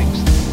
things.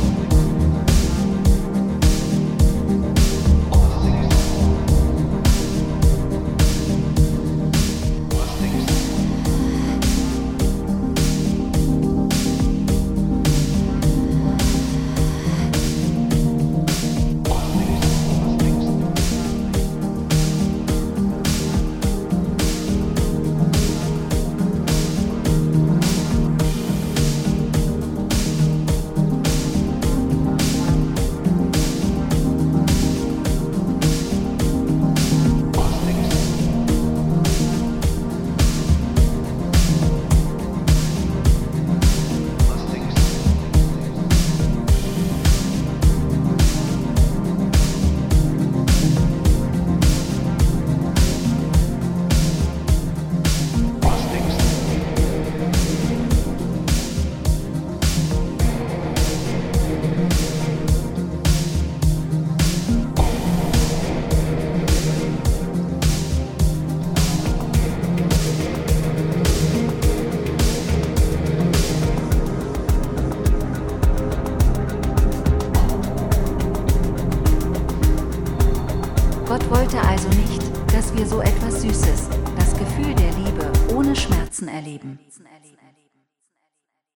Gott wollte also nicht, dass wir so etwas Süßes, das Gefühl der Liebe, ohne Schmerzen erleben.